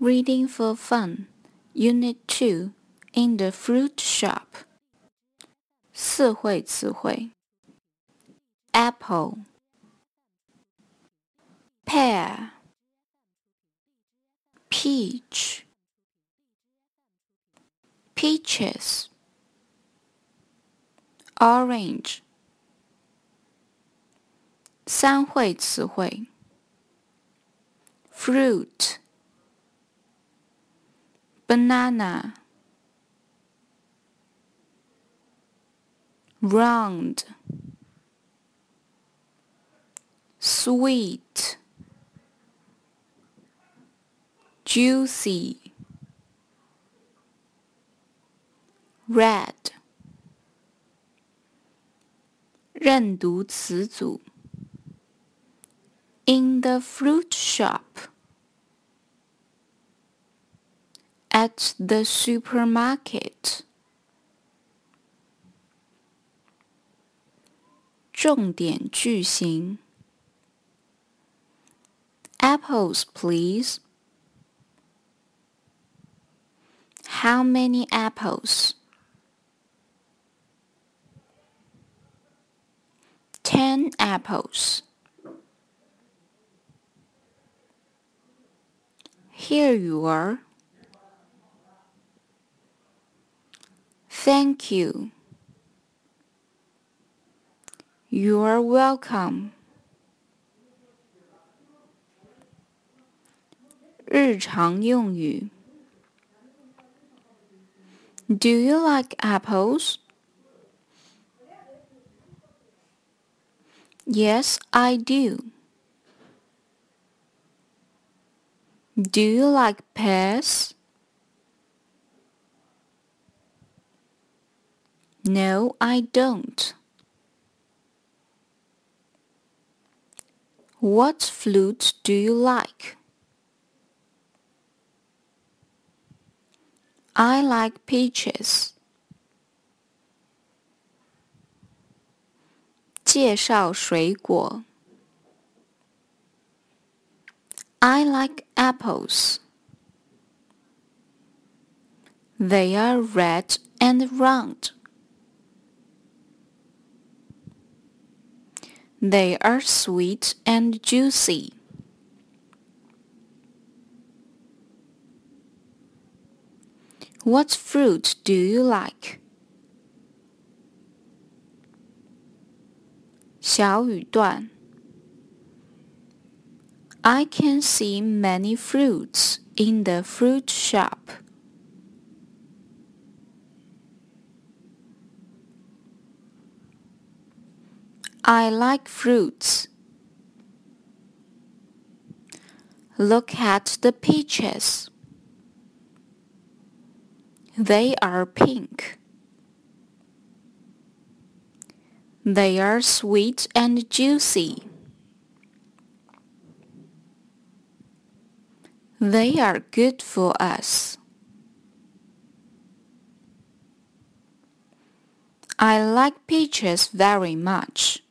Reading for Fun, Unit 2, in the Fruit Shop. 四会词汇 Apple, Pear, Peach, Peaches, Orange. 三会词汇 Fruit. banana round sweet juicy red 认读词组 In the fruit shop at the supermarket. 重点句型 Apples, please. How many apples? Ten apples. Here you are. Thank you. You're welcome. 日常用语 Do you like apples? Yes, I do. Do you like pears? No, I don't. What flute do you like? I like peaches. 介绍水果 I like apples. They are red and round. They are sweet and juicy. What fruit do you like? 小语段 I can see many fruits in the fruit shop. I like fruits. Look at the peaches. They are pink. They are sweet and juicy. They are good for us. I like peaches very much.